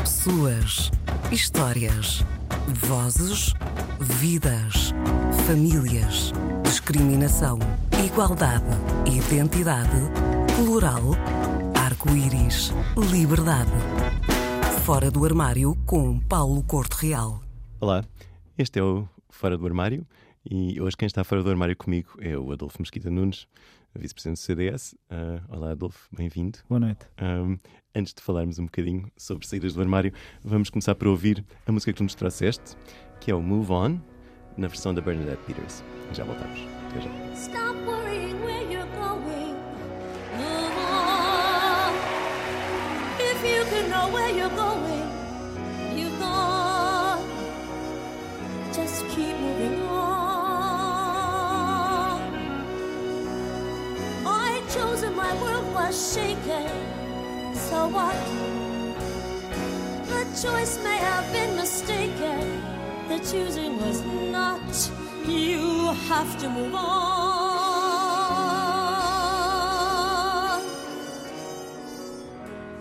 Pessoas, histórias, vozes, vidas, famílias, discriminação, igualdade, identidade, plural, arco-íris, liberdade. Fora do armário com Paulo Corte Real. Olá, este é o Fora do Armário e hoje quem está fora do armário comigo é o Adolfo Mesquita Nunes, vice-presidente do CDS. Uh, olá, Adolfo, bem-vindo. Boa noite. Um, antes de falarmos um bocadinho sobre saídas do armário, vamos começar por ouvir a música que tu nos trouxeste, que é o Move On, na versão da Bernadette Peters. Já voltamos. Até já. Stop worrying where you're going. Move on. If you could know where you're going, my world was shaken. So what? The choice may have been mistaken. The choosing was not. You have to move on.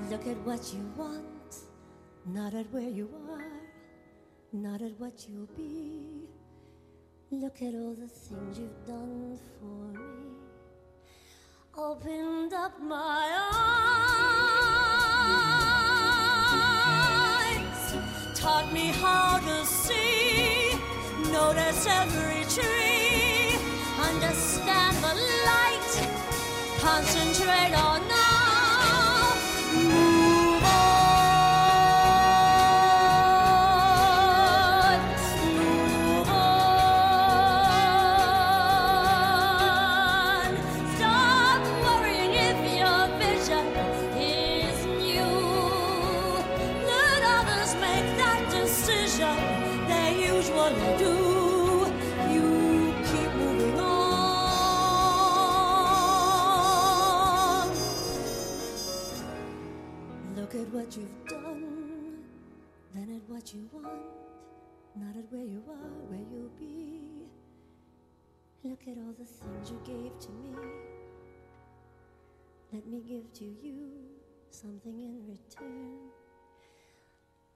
Look at what you want, not at where you are, not at what you'll be. Look at all the things you've done for me. Opened up my eyes, taught me how to see, notice every tree, understand the light, concentrate on now, where you are, where you'll be. Look at all the things you gave to me. Let me give to you something in return.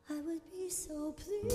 I would be so pleased.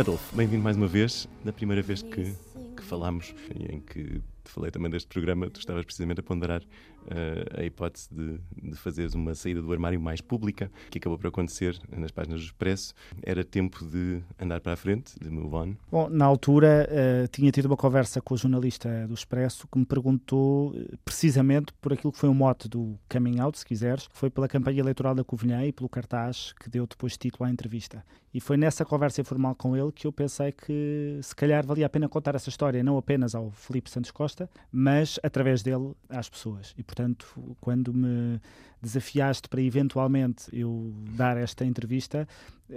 Adolfo, bem-vindo mais uma vez. Da primeira vez que, que falámos em que falei também deste programa, tu estavas precisamente a ponderar eh, a hipótese de, de fazeres uma saída do armário mais pública, que acabou por acontecer nas páginas do Expresso. Era tempo de andar para a frente, de move on. Bom, na altura eh, tinha tido uma conversa com o jornalista do Expresso que me perguntou eh, precisamente por aquilo que foi o mote do coming out, se quiseres, foi pela campanha eleitoral da Covilhã e pelo cartaz que deu depois título à entrevista. E foi nessa conversa informal com ele que eu pensei que se calhar valia a pena contar essa história não apenas ao Felipe Santos Costa, mas através dele às pessoas. E portanto, quando me desafiaste para eventualmente eu dar esta entrevista,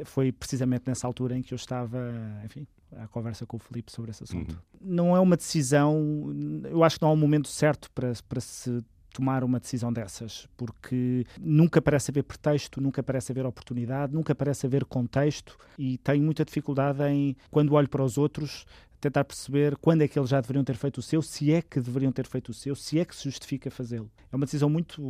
foi precisamente nessa altura em que eu estava, enfim, à conversa com o Felipe sobre esse assunto. Não é uma decisão, eu acho que não há um momento certo para, para se tomar uma decisão dessas, porque nunca parece haver pretexto, nunca parece haver oportunidade, nunca parece haver contexto e tenho muita dificuldade em, quando olho para os outros, tentar perceber quando é que eles já deveriam ter feito o seu, se é que deveriam ter feito o seu, se é que se justifica fazê-lo. É uma decisão muito,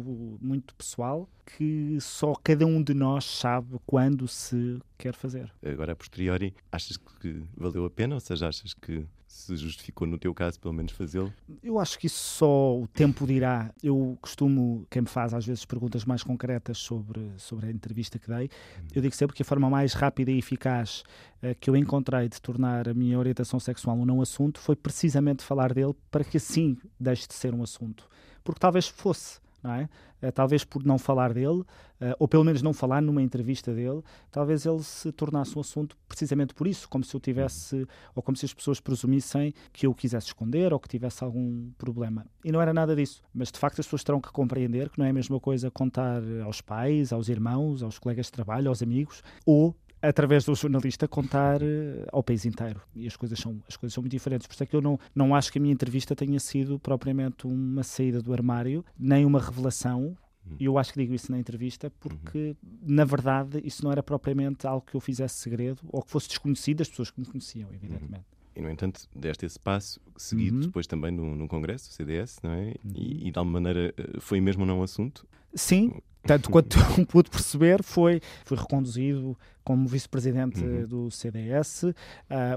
muito pessoal que só cada um de nós sabe quando, se, quer fazer. Agora, a posteriori, achas que valeu a pena? Ou seja, achas que se justificou, no teu caso, pelo menos fazê-lo? Eu acho que isso só o tempo dirá. Eu costumo, quem me faz às vezes perguntas mais concretas sobre, sobre a entrevista que dei, eu digo sempre que a forma mais rápida e eficaz uh, que eu encontrei de tornar a minha orientação sexual um não assunto foi precisamente falar dele para que assim deixe de ser um assunto. Porque talvez fosse é? Uh, talvez por não falar dele, uh, ou pelo menos não falar numa entrevista dele, talvez ele se tornasse um assunto precisamente por isso, como se eu tivesse, ou como se as pessoas presumissem que eu quisesse esconder ou que tivesse algum problema. E não era nada disso. Mas de facto as pessoas terão que compreender que não é a mesma coisa contar aos pais, aos irmãos, aos colegas de trabalho, aos amigos, ou através do jornalista contar uh, ao país inteiro e as coisas são as coisas são muito diferentes por isso é que eu não não acho que a minha entrevista tenha sido propriamente uma saída do armário nem uma revelação e eu acho que digo isso na entrevista porque, uhum. na verdade, isso não era propriamente algo que eu fizesse segredo ou que fosse desconhecido das pessoas que me conheciam, evidentemente. Uhum. E, no entanto, deste esse passo, seguido uhum. depois também num, congresso, CDS, não é? E, e, de alguma maneira eh, foi mesmo não um assunto? Sim, tanto quanto pude perceber, foi, foi reconduzido como vice-presidente uhum. do CDS. Uh,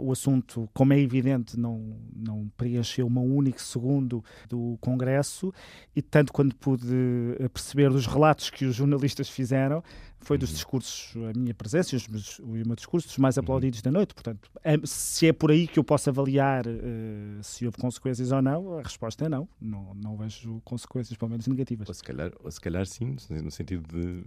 o assunto, como é evidente, não, não preencheu um único segundo do Congresso e tanto quanto pude eh, perceber dos relatos que os jornalistas fizeram, foi dos uhum. discursos, a minha presença e os, o meu discurso, dos mais uhum. aplaudidos da noite. Portanto, se é por aí que eu posso avaliar uh, se houve consequências ou não, a resposta é não. Não, não vejo consequências, pelo menos negativas. Ou se calhar, ou se calhar sim, no sentido de,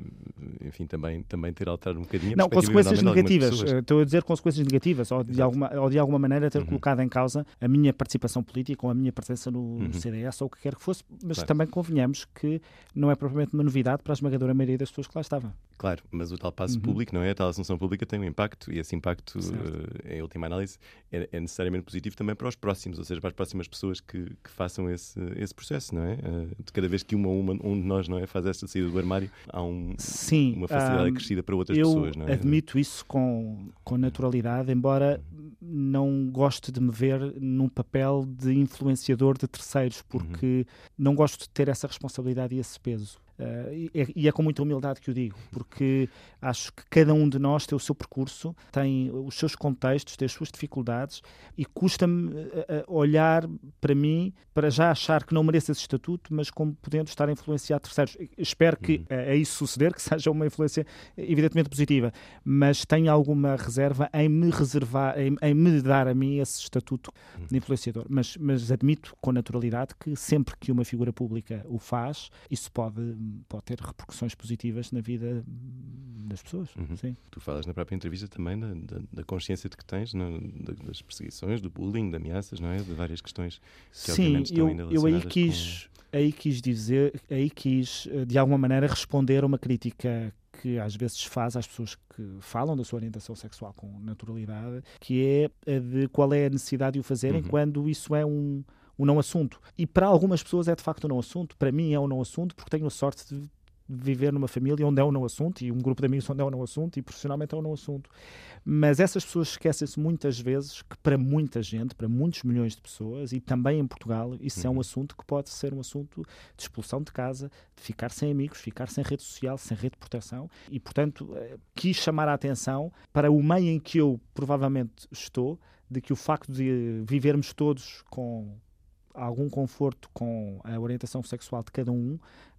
enfim, também, também ter alterado um bocadinho. Não, consequências negativas. Estou a dizer consequências negativas, ou de, alguma, ou de alguma maneira ter uhum. colocado em causa a minha participação política ou a minha presença no, uhum. CDS ou o que quer que fosse. Mas claro. também convenhamos que não é propriamente uma novidade para a esmagadora maioria das pessoas que lá estavam. Claro, mas o tal passo uhum. público, não é? A tal assunção pública tem um impacto e esse impacto, uh, em última análise, é, é, necessariamente positivo também para os próximos, ou seja, para as próximas pessoas que, que façam esse, esse processo, não é? Uh, de cada vez que uma, uma um de nós não é, faz esta saída do armário, há um, Sim, uma facilidade um, crescida para outras pessoas, não é? admito isso com, com naturalidade, embora não goste de me ver num papel de influenciador de terceiros, porque uhum. não gosto de ter essa responsabilidade e esse peso. Uh, e, e, é com muita humildade que o digo, porque acho que cada um de nós tem o seu percurso, tem os seus contextos, tem as suas dificuldades e custa-me uh, olhar para mim para já achar que não mereço esse estatuto, mas como podendo estar a influenciar terceiros. Espero que uhum. é isso suceder, que seja uma influência evidentemente positiva, mas tenho alguma reserva em me reservar, em, em me dar a mim esse estatuto uhum. de influenciador. Mas, mas admito com naturalidade que sempre que uma figura pública o faz, isso pode pode ter repercussões positivas na vida das pessoas. Uhum. Sim. Tu falas na própria entrevista também da, da, da consciência de que tens das perseguições, do bullying, de ameaças, não é? De várias questões que Sim, obviamente estão eu, ainda eu aí quis, com... aí quis dizer, aí quis eh, de alguma maneira responder a uma crítica que às vezes faz às pessoas que falam da sua orientação sexual com naturalidade, que é a de qual é a necessidade de o fazerem uhum. quando isso é um um não assunto. E para algumas pessoas é de facto um não assunto, para mim é um não assunto, porque tenho a sorte de viver numa família onde é um não assunto e um grupo de amigos onde é um não assunto e profissionalmente é um não assunto. Mas essas pessoas esquecem-se muitas vezes que para muita gente, para muitos milhões de pessoas e também em Portugal, isso uhum. é um uhum. assunto que pode ser um assunto de expulsão de casa, de ficar sem amigos, ficar sem rede social, sem rede de proteção e, portanto, eh, quis chamar a atenção para o meio em que eu provavelmente estou, de que o facto de vivermos todos com algum conforto com a orientação sexual de cada um,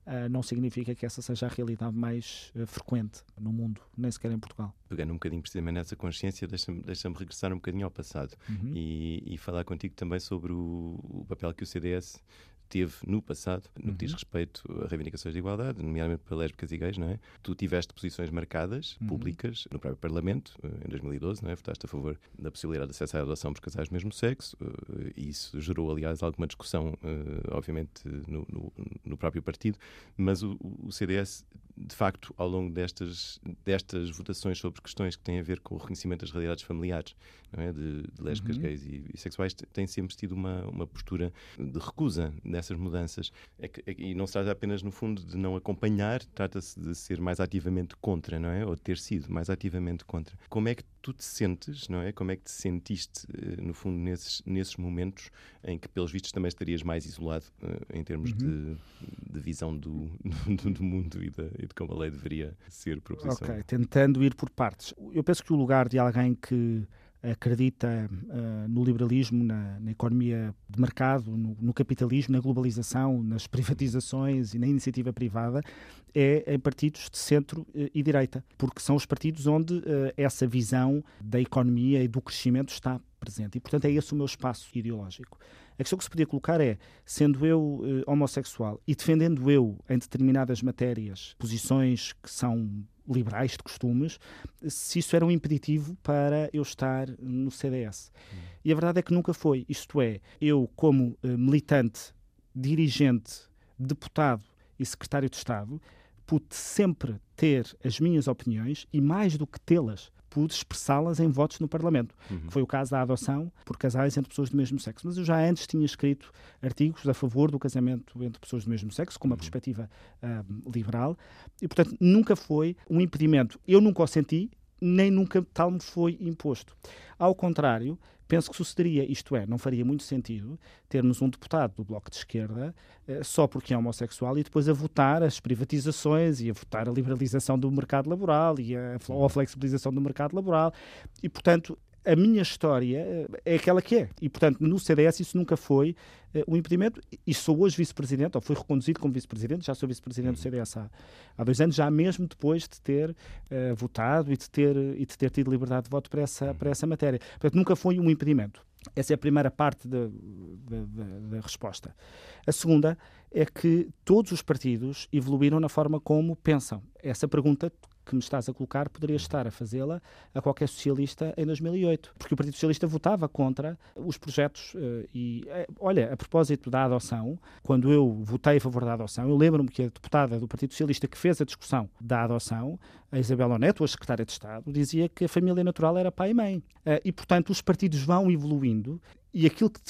uh, não significa que essa seja a realidade mais uh, frequente no mundo, nem sequer em Portugal. Pegando um bocadinho precisamente nessa consciência, deixa-me deixa regressar um bocadinho ao passado uhum. e, e, falar contigo também sobre o, o papel que o CDS teve no passado, no que diz uhum. respeito a reivindicações de igualdade, nomeadamente para lésbicas e gays, não é? Tu tiveste posições marcadas, uhum. públicas, no próprio Parlamento, eh, em 2012, não é? Votaste a favor da possibilidade de acesso à adoção por casais do mesmo sexo, eh, e isso gerou, aliás, alguma discussão, eh, obviamente, no, no, no próprio partido, mas o, o CDS de facto, ao longo destas, destas votações sobre questões que têm a ver com o reconhecimento das realidades familiares, é? de, de lésbicas, uhum. gays e bissexuais, tem sempre tido uma, uma postura de recusa dessas mudanças. É que, é, e não se trata apenas, no fundo, de não acompanhar, trata-se de ser mais ativamente contra, não é? Ou de ter sido mais ativamente contra. Como é que tu te sentes, não é? Como é que te sentiste, uh, no fundo, nesses, nesses momentos em que, pelos vistos, também estarias mais isolado uh, em termos uhum. de, de, visão do, do, do mundo e, e, de como a lei deveria ser proposição? Ok, tentando ir por partes. Eu penso que o lugar de alguém que acredita uh, no liberalismo, na, na, economia de mercado, no, no, capitalismo, na globalização, nas privatizações e na iniciativa privada, é em partidos de centro uh, e direita, porque são os partidos onde uh, essa visão da economia e do crescimento está presente. E, portanto, é esse o meu espaço ideológico. A questão que se podia colocar é, sendo eu homossexual e defendendo eu, em determinadas matérias, posições que são liberais de costumes, se isso era um impeditivo para eu estar no CDS. Hum. E a verdade é que nunca foi. Isto é, eu, como uh, militante, dirigente, deputado e secretário de Estado, pude sempre ter as minhas opiniões e, mais do que tê-las, pude expressá-las em votos no Parlamento. Uhum. Foi o caso da adoção por casais entre pessoas do mesmo sexo. Mas eu já antes tinha escrito artigos a favor do casamento entre pessoas do mesmo sexo, com uma uhum. perspectiva uh, liberal, e, portanto, nunca foi um impedimento. Eu nunca o senti, nem nunca tal me foi imposto. Ao contrário, penso que sucederia, isto é, não faria muito sentido termos um deputado do Bloco de Esquerda eh, só porque é homossexual e depois a votar as privatizações e a votar a liberalização do mercado laboral e a, ou a flexibilização do mercado laboral. E, portanto, a minha história eh, é aquela que é. E, portanto, no CDS isso nunca foi uh, um impedimento. E sou hoje vice-presidente, ou fui reconduzido como vice-presidente, já sou vice-presidente do uhum. CDS há, há, dois anos, já mesmo depois de ter uh, votado e de ter, e de ter tido liberdade de voto para essa, uhum. para essa matéria. Portanto, nunca foi um impedimento. Essa é a primeira parte da, da, da, da resposta. A segunda é que todos os partidos evoluíram na forma como pensam. Essa pergunta que me estás a colocar, poderia estar a fazê-la a qualquer socialista em 2008, porque o Partido Socialista votava contra os projetos. Eh, e, eh, olha, a propósito da adoção, quando eu votei a favor da adoção, eu lembro-me que a deputada do Partido Socialista que fez a discussão da adoção, a Isabel Oneto, a secretária de Estado, dizia que a família natural era pai e mãe. Eh, e, portanto, os partidos vão evoluindo e aquilo que,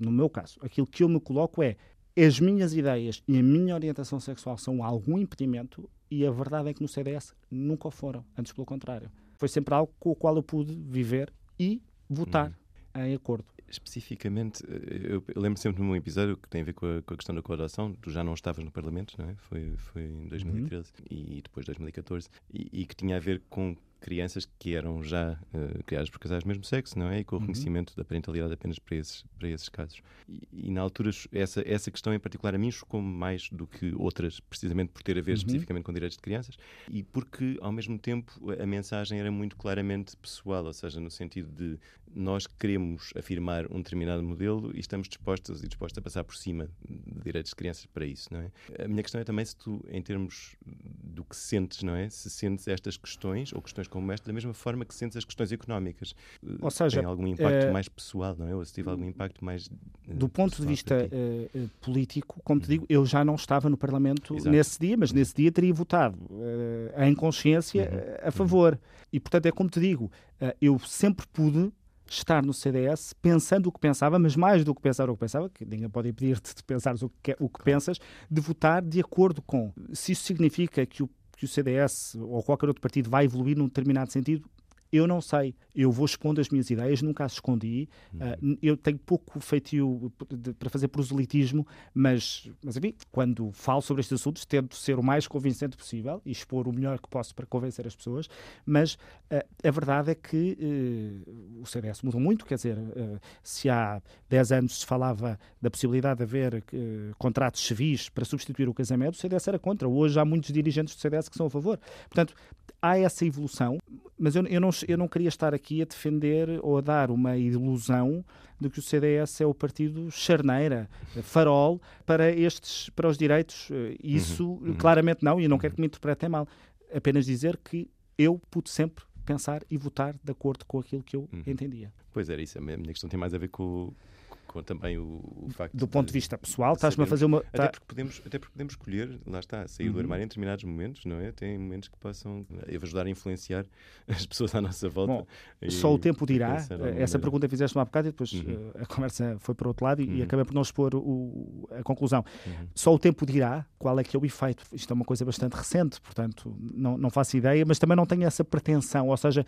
no meu caso, aquilo que eu me coloco é as minhas ideias e a minha orientação sexual são algum impedimento e a verdade é que no CDS nunca foram, antes pelo contrário. Foi sempre algo com o qual eu pude viver e votar hum. em acordo. Especificamente, eh, eu, eu, lembro sempre de um episódio que tem a ver com a, com a questão da coadoção. Tu já não estavas no Parlamento, não é? Foi, foi em 2013 uhum. e depois 2014, e, e que tinha a ver com crianças que eram já uh, criadas por casais do mesmo sexo, não é? E com o uhum. reconhecimento da parentalidade apenas para esses, para esses casos. E, e, na altura, essa, essa questão em particular a mim chocou mais do que outras, precisamente por ter a ver uhum. especificamente com direitos de crianças e porque, ao mesmo tempo, a mensagem era muito claramente pessoal, ou seja, no sentido de nós queremos afirmar um determinado modelo e estamos dispostos e dispostos a passar por cima de direitos de crianças para isso, não é? A minha questão é também se tu, em termos do que sentes, não é? Se sentes estas questões ou questões como esta da mesma forma que sentes as questões económicas. Ou seja, tem algum impacto é... mais pessoal, não é? Ou se tive algum impacto mais. Eh, do ponto de vista uh, político, como te uhum. digo, eu já não estava no Parlamento Exato. nesse dia, mas nesse dia teria votado uh, em consciência uhum. a uhum. favor. Uhum. E, portanto, é como te digo, eu sempre pude estar no CDS pensando o que pensava, mas mais do que pensar o que pensava, que ninguém pode impedir-te de pensar o que, o que pensas, de votar de acordo com. Se isso significa que o que o CDS ou qualquer outro partido vai evoluir num determinado sentido, eu não sei. Eu vou expondo as minhas ideias, nunca as escondi. Uhum. Uh, eu tenho pouco feitio para fazer proselitismo, mas, mas enfim, quando falo sobre estes assuntos, tento ser o mais convincente possível e expor o melhor que posso para convencer as pessoas. Mas uh, a verdade é que uh, o CDS mudou muito. Quer dizer, se há 10 anos se falava da possibilidade de haver contratos civis para substituir o casamento, o CDS era contra. Hoje há muitos dirigentes do CDS que são a favor. Portanto, há essa evolução, mas eu, eu, não, eu não queria estar aqui a defender ou a dar uma ilusão de que o CDS é o partido charneira, farol para estes, para os direitos. Eh, isso uhum, uhum. claramente não, e eu não quero que me interpretem mal. Apenas dizer que eu pude sempre pensar e votar de acordo com aquilo que eu uhum. entendia. Pois era isso, a minha questão tem mais a ver com, com também o, o facto do ponto de vista pessoal, estás-me a fazer uma. Até, tá- porque podemos, até porque podemos escolher, lá está, sair do Uhum. armário em determinados momentos, não é? Tem momentos que possam eh, ajudar a influenciar as pessoas à nossa volta. Bom, e Só o tempo dirá. alguma Essa maneira. pergunta fizeste-me há bocado e depois Uhum. eh, a conversa foi para o outro lado e, e Uhum. acabei por não expor o- a conclusão. Uhum. Só o tempo dirá qual é que é o efeito. Isto é uma coisa bastante recente, portanto, não, não faço ideia, mas também não tenho essa pretensão, ou seja,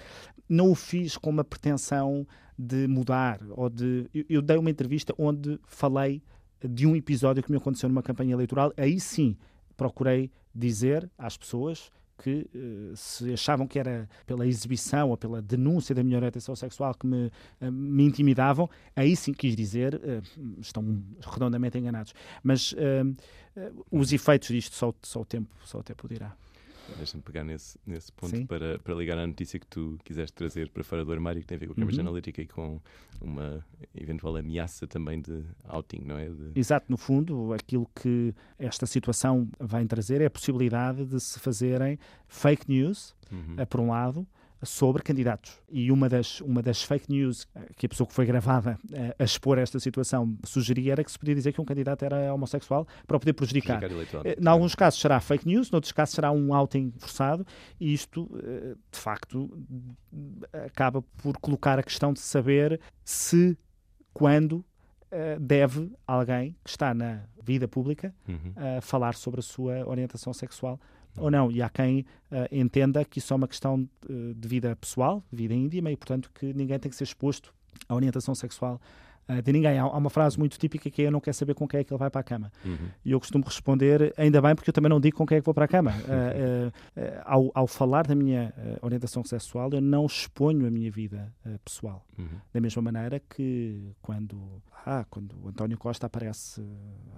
não o fiz com uma pretensão de mudar ou de. Eu, dei uma entrevista onde falei de um episódio que me aconteceu numa campanha eleitoral, aí sim procurei dizer às pessoas que eh, se achavam que era pela exibição ou pela denúncia da minha orientação sexual que me, eh, me intimidavam, aí sim quis dizer, eh, estão redondamente enganados. Mas os efeitos disto só, só, o tempo, só o tempo dirá. Deixa-me pegar nesse, nesse ponto Sim. para, para ligar à notícia que tu quiseste trazer para fora do armário, que tem a ver com a Cambridge Uhum. Analytica e com uma eventual ameaça também de outing, não é? De- Exato, no fundo, aquilo que esta situação vai trazer é a possibilidade de se fazerem fake news, Uhum. eh, por um lado, sobre candidatos. E uma das, uma das fake news eh, que a pessoa que foi gravada eh, a expor esta situação sugeria era que se podia dizer que um candidato era homossexual para o poder prejudicar. Prejudicar. Eh, Em alguns casos será fake news, noutros casos será um outing forçado, e isto, de facto, acaba por colocar a questão de saber se, quando, deve alguém que está na vida pública Uhum. a falar sobre a sua orientação sexual ou não. E há quem eh, entenda que isso é uma questão eh, de vida pessoal, de vida íntima, e portanto que ninguém tem que ser exposto à orientação sexual eh, de ninguém. Há, há uma frase muito típica que é eu não quero saber com quem é que ele vai para a cama. Uhum. E eu costumo responder, ainda bem, porque eu também não digo com quem é que vou para a cama. Eh, eh, ao, ao falar da minha orientação sexual, eu não exponho a minha vida pessoal. Uhum. Da mesma maneira que quando, ah, quando o António Costa aparece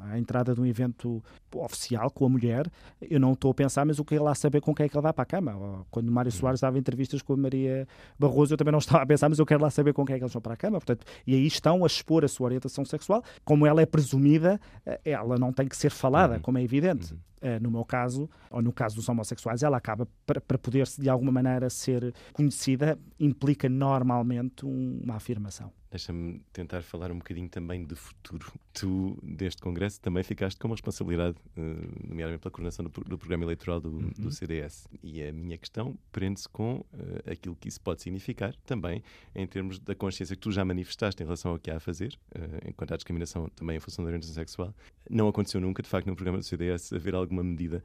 à entrada de um evento oficial com a mulher, eu não estou a pensar, mas o que é lá saber com quem é que ele vai para a cama? Ou quando o Mário Soares dava entrevistas com a Maria Barroso, eu também não estava a pensar, mas eu quero lá saber com quem é que eles vão para a cama. Portanto, e aí estão a expor a sua orientação sexual, como ela é presumida, eh, ela não tem que ser falada, Uhum. como é evidente. Uhum. Eh, no meu caso, ou no caso dos homossexuais, ela acaba para, para poder de alguma maneira ser conhecida, implica normalmente um- uma afirmação. Deixa-me tentar falar um bocadinho também de futuro. Tu, deste Congresso, também ficaste com uma responsabilidade, eh, nomeadamente pela coordenação do, do programa eleitoral do, Uhum. do CDS. E a minha questão prende-se com eh, aquilo que isso pode significar também em termos da consciência que tu já manifestaste em relação ao que há a fazer, eh, enquanto à discriminação também em função da orientação sexual. Não aconteceu nunca, de facto, no programa do CDS haver alguma medida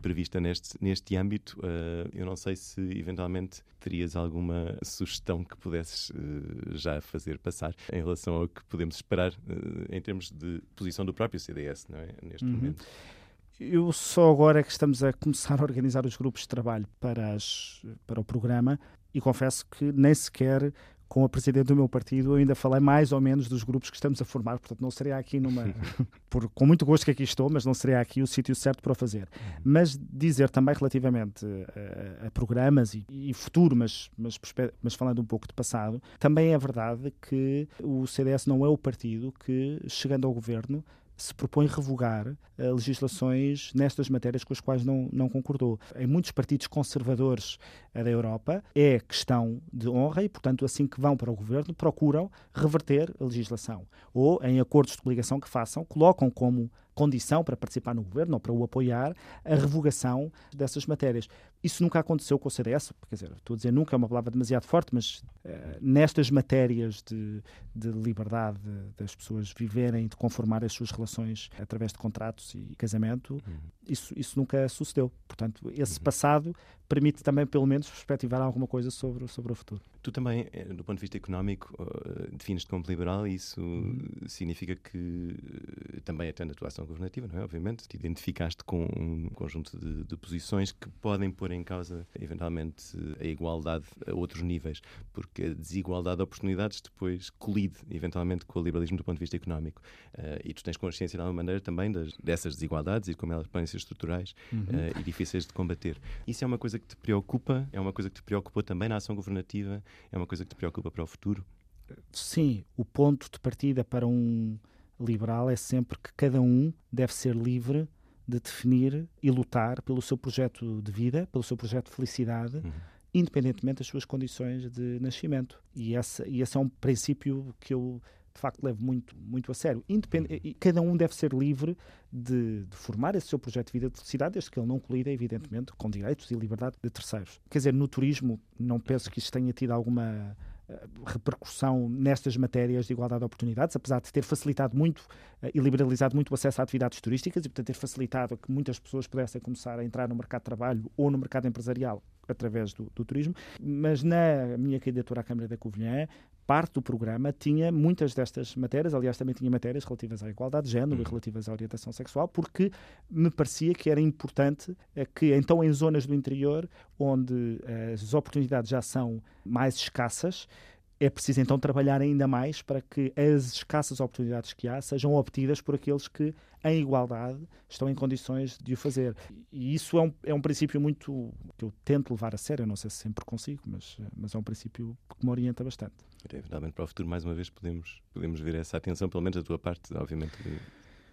prevista neste, neste âmbito. Eu não sei se eventualmente terias alguma sugestão que pudesses eh, já fazer passar em relação ao que podemos esperar eh, em termos de posição do próprio CDS, não é? Neste Uhum. momento. Eu só agora é que estamos a começar a organizar os grupos de trabalho para, as, para o programa e confesso que nem sequer com a presidente do meu partido eu ainda falei mais ou menos dos grupos que estamos a formar, portanto não seria aqui numa... por, com muito gosto que aqui estou, mas não seria aqui o sítio certo para o fazer. Mas dizer também relativamente a, a programas e, e futuro, mas, mas, mas falando um pouco de passado, também é verdade que o CDS não é o partido que, chegando ao governo, se propõe revogar eh, legislações nestas matérias com as quais não, não concordou. Em muitos partidos conservadores eh, da Europa é questão de honra e, portanto, assim que vão para o governo, procuram reverter a legislação. Ou, em acordos de coligação que façam, colocam como condição para participar no governo ou para o apoiar a revogação dessas matérias. Isso nunca aconteceu com o CDS, quer dizer, estou a dizer nunca, é uma palavra demasiado forte, mas eh, nestas matérias de, de liberdade das pessoas viverem, de conformar as suas relações através de contratos e casamento, isso, isso nunca sucedeu. Portanto, esse passado permite também, pelo menos, perspectivar alguma coisa sobre, sobre o futuro. Tu também, eh, do ponto de vista económico, eh, defines-te como liberal e isso significa que, eh, também atende a tua ação governativa, não é? Obviamente, te identificaste com um conjunto de, de posições que podem pôr em causa, eventualmente, a igualdade a outros níveis, porque a desigualdade de oportunidades depois colide, eventualmente, com o liberalismo do ponto de vista económico. E tu tens consciência, de alguma maneira, também das, dessas desigualdades e como elas podem ser estruturais eh, e difíceis de combater. Isso é uma coisa que te preocupa? É uma coisa que te preocupou também na ação governativa? É uma coisa que te preocupa para o futuro? Sim, o ponto de partida para um liberal é sempre que cada um deve ser livre de definir e lutar pelo seu projeto de vida, pelo seu projeto de felicidade, Uhum. independentemente das suas condições de nascimento. E esse, e esse é um princípio que eu de facto levo muito, muito a sério. Independ... E cada um deve ser livre de, de, formar esse seu projeto de vida de felicidade, desde que ele não colida, evidentemente, com direitos e liberdade de terceiros. Quer dizer, no turismo, não penso que isto tenha tido alguma eh, repercussão nestas matérias de igualdade de oportunidades, apesar de ter facilitado muito eh, e liberalizado muito o acesso a atividades turísticas e, portanto, ter facilitado que muitas pessoas pudessem começar a entrar no mercado de trabalho ou no mercado empresarial através do, do turismo. Mas na minha candidatura à Câmara da Covilhã, parte do programa tinha muitas destas matérias, aliás, também tinha matérias relativas à igualdade de género e uhum. relativas à orientação sexual, porque me parecia que era importante eh, que, então, em zonas do interior, onde as oportunidades já são mais escassas, é preciso então trabalhar ainda mais para que as escassas oportunidades que há sejam obtidas por aqueles que, em igualdade, estão em condições de o fazer. E isso é um, é um princípio muito que eu tento levar a sério, eu não sei se sempre consigo, mas, mas é um princípio que me orienta bastante. Finalmente, para o futuro, mais uma vez, podemos, podemos ver essa atenção, pelo menos da tua parte, obviamente.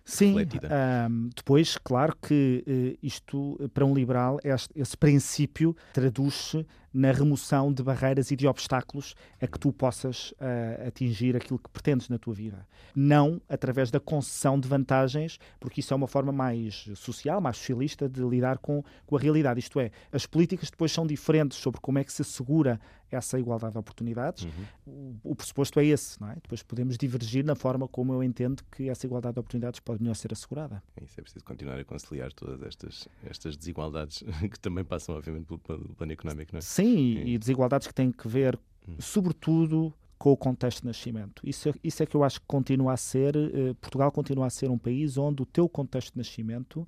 Sim, um, depois, claro que uh, isto, para um liberal, este, esse princípio traduz-se na remoção de barreiras e de obstáculos a que tu possas uh, atingir aquilo que pretendes na tua vida. Não através da concessão de vantagens, porque isso é uma forma mais social, mais socialista de lidar com, com a realidade. Isto é, as políticas depois são diferentes sobre como é que se assegura essa igualdade de oportunidades. Uhum. O, o, pressuposto é esse, não é? Depois podemos divergir na forma como eu entendo que essa igualdade de oportunidades pode melhor ser assegurada. É isso é preciso continuar a conciliar todas estas, estas desigualdades que também passam, obviamente, pelo, pelo plano económico, não é? Sim, e, e desigualdades que têm que ver, hum. sobretudo, com o contexto de nascimento. Isso é, isso é que eu acho que continua a ser, eh, Portugal continua a ser um país onde o teu contexto de nascimento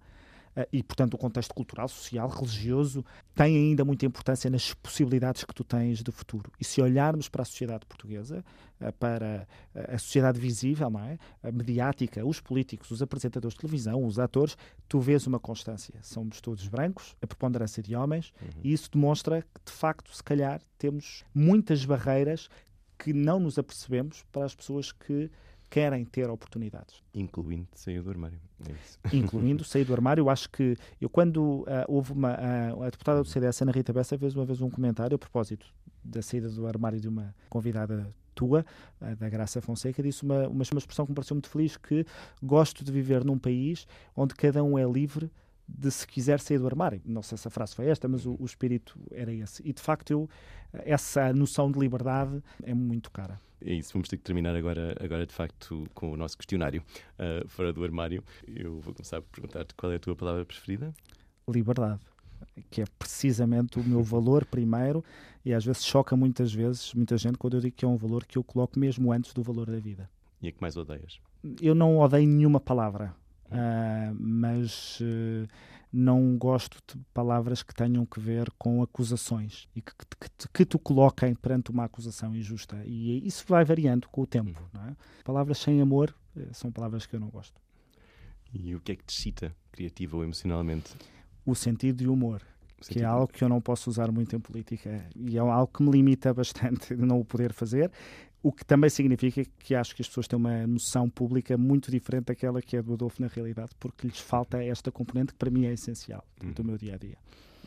e, portanto, o contexto cultural, social, religioso, tem ainda muita importância nas possibilidades que tu tens de futuro. E se olharmos para a sociedade portuguesa, eh, para a sociedade visível, não é? a mediática, os políticos, os apresentadores de televisão, os atores, tu vês uma constância. Somos todos brancos, a preponderância de homens, uhum. e isso demonstra que, de facto, se calhar, temos muitas barreiras que não nos apercebemos para as pessoas que querem ter oportunidades. Incluindo sair do armário. É Incluindo sair do armário. Eu acho que eu quando uh, houve uma uh, a deputada do CDS, Ana Rita Bessa, fez uma vez um comentário a propósito da saída do armário de uma convidada tua, uh, da Graça Fonseca, disse uma, uma, uma expressão que me pareceu muito feliz, que gosto de viver num país onde cada um é livre de se quiser sair do armário. Não sei se a frase foi esta, mas o, o espírito era esse. E de facto, eu, essa noção de liberdade é muito cara. É isso, vamos ter que terminar agora, agora de facto com o nosso questionário uh, fora do armário. Eu vou começar por perguntar-te qual é a tua palavra preferida? Liberdade, que é precisamente o meu valor primeiro e às vezes choca muitas vezes, muita gente, quando eu digo que é um valor que eu coloco mesmo antes do valor da vida. E a que mais odeias? Eu não odeio nenhuma palavra, uh, mas uh, não gosto de palavras que tenham que ver com acusações e que, que, que tu coloquem perante uma acusação injusta. E isso vai variando com o tempo. Uhum. É? Palavras sem amor eh, são palavras que eu não gosto. E o que é que te cita, criativa ou emocionalmente? O sentido de humor. Que é algo que eu não posso usar muito em política e é algo que me limita bastante de não o poder fazer. O que também significa que acho que as pessoas têm uma noção pública muito diferente daquela que é do Adolfo na realidade, porque lhes falta esta componente que para mim é essencial uhum. do meu dia a dia.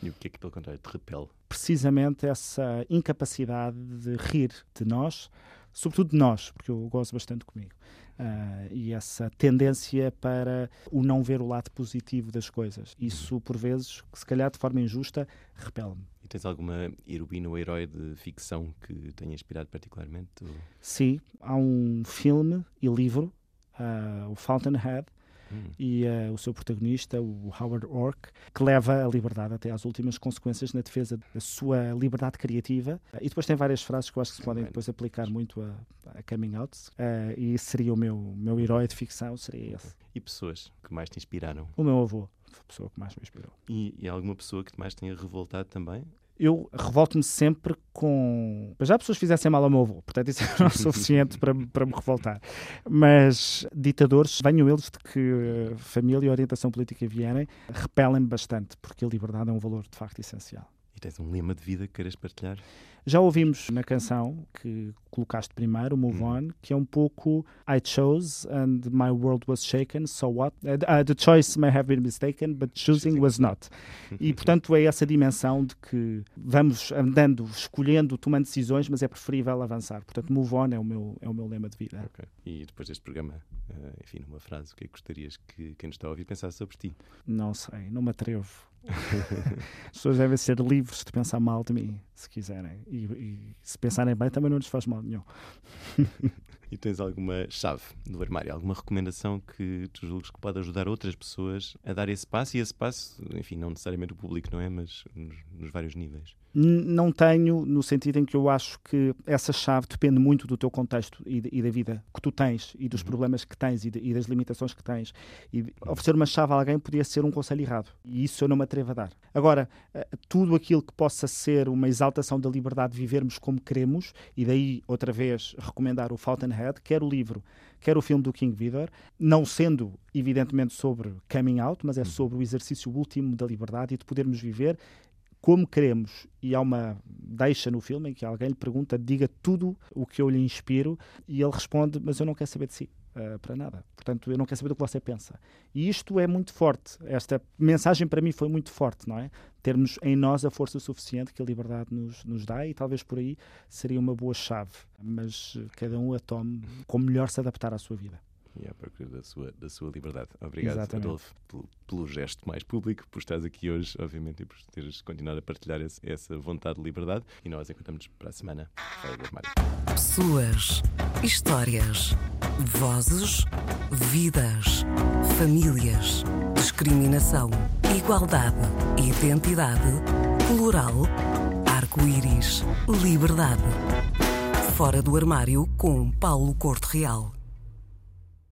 E o que é que, pelo contrário, te repele? Precisamente essa incapacidade de rir de nós, sobretudo de nós, porque eu gosto bastante comigo. Uh, e essa tendência para o não ver o lado positivo das coisas. Isso, por vezes, se calhar de forma injusta, repele-me. E tens alguma heroína ou herói de ficção que tenha inspirado particularmente? Sim, há um filme e livro, uh, o Fountainhead, hum. e uh, o seu protagonista, o Howard Ork, que leva a liberdade até às últimas consequências na defesa da sua liberdade criativa. Uh, e depois tem várias frases que eu acho que se podem depois aplicar muito a, a coming out. Uh, e seria o meu, meu herói de ficção, seria esse. E pessoas que mais te inspiraram? O meu avô a pessoa que mais me inspirou. E, e alguma pessoa que mais tenha revoltado também? eu revolto-me sempre com. Já pessoas fizessem mal ao meu avô, portanto isso não é suficiente para, para me revoltar. Mas ditadores, venham eles de que família e orientação política vierem, repelem-me bastante, porque a liberdade é um valor de facto essencial. E tens um lema de vida que queiras partilhar? Já ouvimos na canção que colocaste primeiro, Move Uhum. On, que é um pouco I chose and my world was shaken, so what? Uh, the choice may have been mistaken, but choosing was not. E portanto é essa dimensão de que vamos andando, escolhendo, tomando decisões, mas é preferível avançar. Portanto, Move On é o meu, é o meu lema de vida. Ok. E depois deste programa, eh, enfim, numa frase, o que é que gostarias que quem nos está a ouvir pensasse sobre ti? Não sei, não me atrevo. As pessoas devem ser livres de pensar mal de mim, se quiserem. E, e se pensarem bem, também não lhes faz mal nenhum. E tens alguma chave do armário, alguma recomendação que tu julgues que pode ajudar outras pessoas a dar esse passo? E esse passo, enfim, não necessariamente o público, não é? Mas nos, nos vários níveis. Não tenho, no sentido em que eu acho que essa chave depende muito do teu contexto e, de- e da vida que tu tens e dos problemas que tens e, de- e das limitações que tens. E oferecer uma chave a alguém podia ser um conselho errado. E isso eu não me atrevo a dar. Agora, eh, tudo aquilo que possa ser uma exaltação da liberdade de vivermos como queremos, e daí, outra vez, recomendar o Fountainhead, quer o livro, quer o filme do King Vidor, não sendo, evidentemente, sobre coming out, mas é sobre o exercício último da liberdade e de podermos viver como queremos, e há uma deixa no filme em que alguém lhe pergunta, diga tudo o que eu lhe inspiro, e ele responde, mas eu não quero saber de si, ah, para nada. Portanto, eu não quero saber do que você pensa. E isto é muito forte. Esta mensagem para mim foi muito forte, não é? Termos em nós a força suficiente que a liberdade nos, nos dá, e talvez por aí seria uma boa chave. Mas eh, cada um a tome como melhor se adaptar à sua vida. E à procura da sua, da sua liberdade. Obrigado, Exatamente. Adolfo, pelo, pelo gesto mais público, por estares aqui hoje, obviamente, e por teres continuado a partilhar esse- essa vontade de liberdade. E nós encontramos para a semana fora do armário. Pessoas, histórias, vozes, vidas, famílias, discriminação, igualdade, identidade, plural, arco-íris, liberdade. Fora do armário com Paulo Corte Real.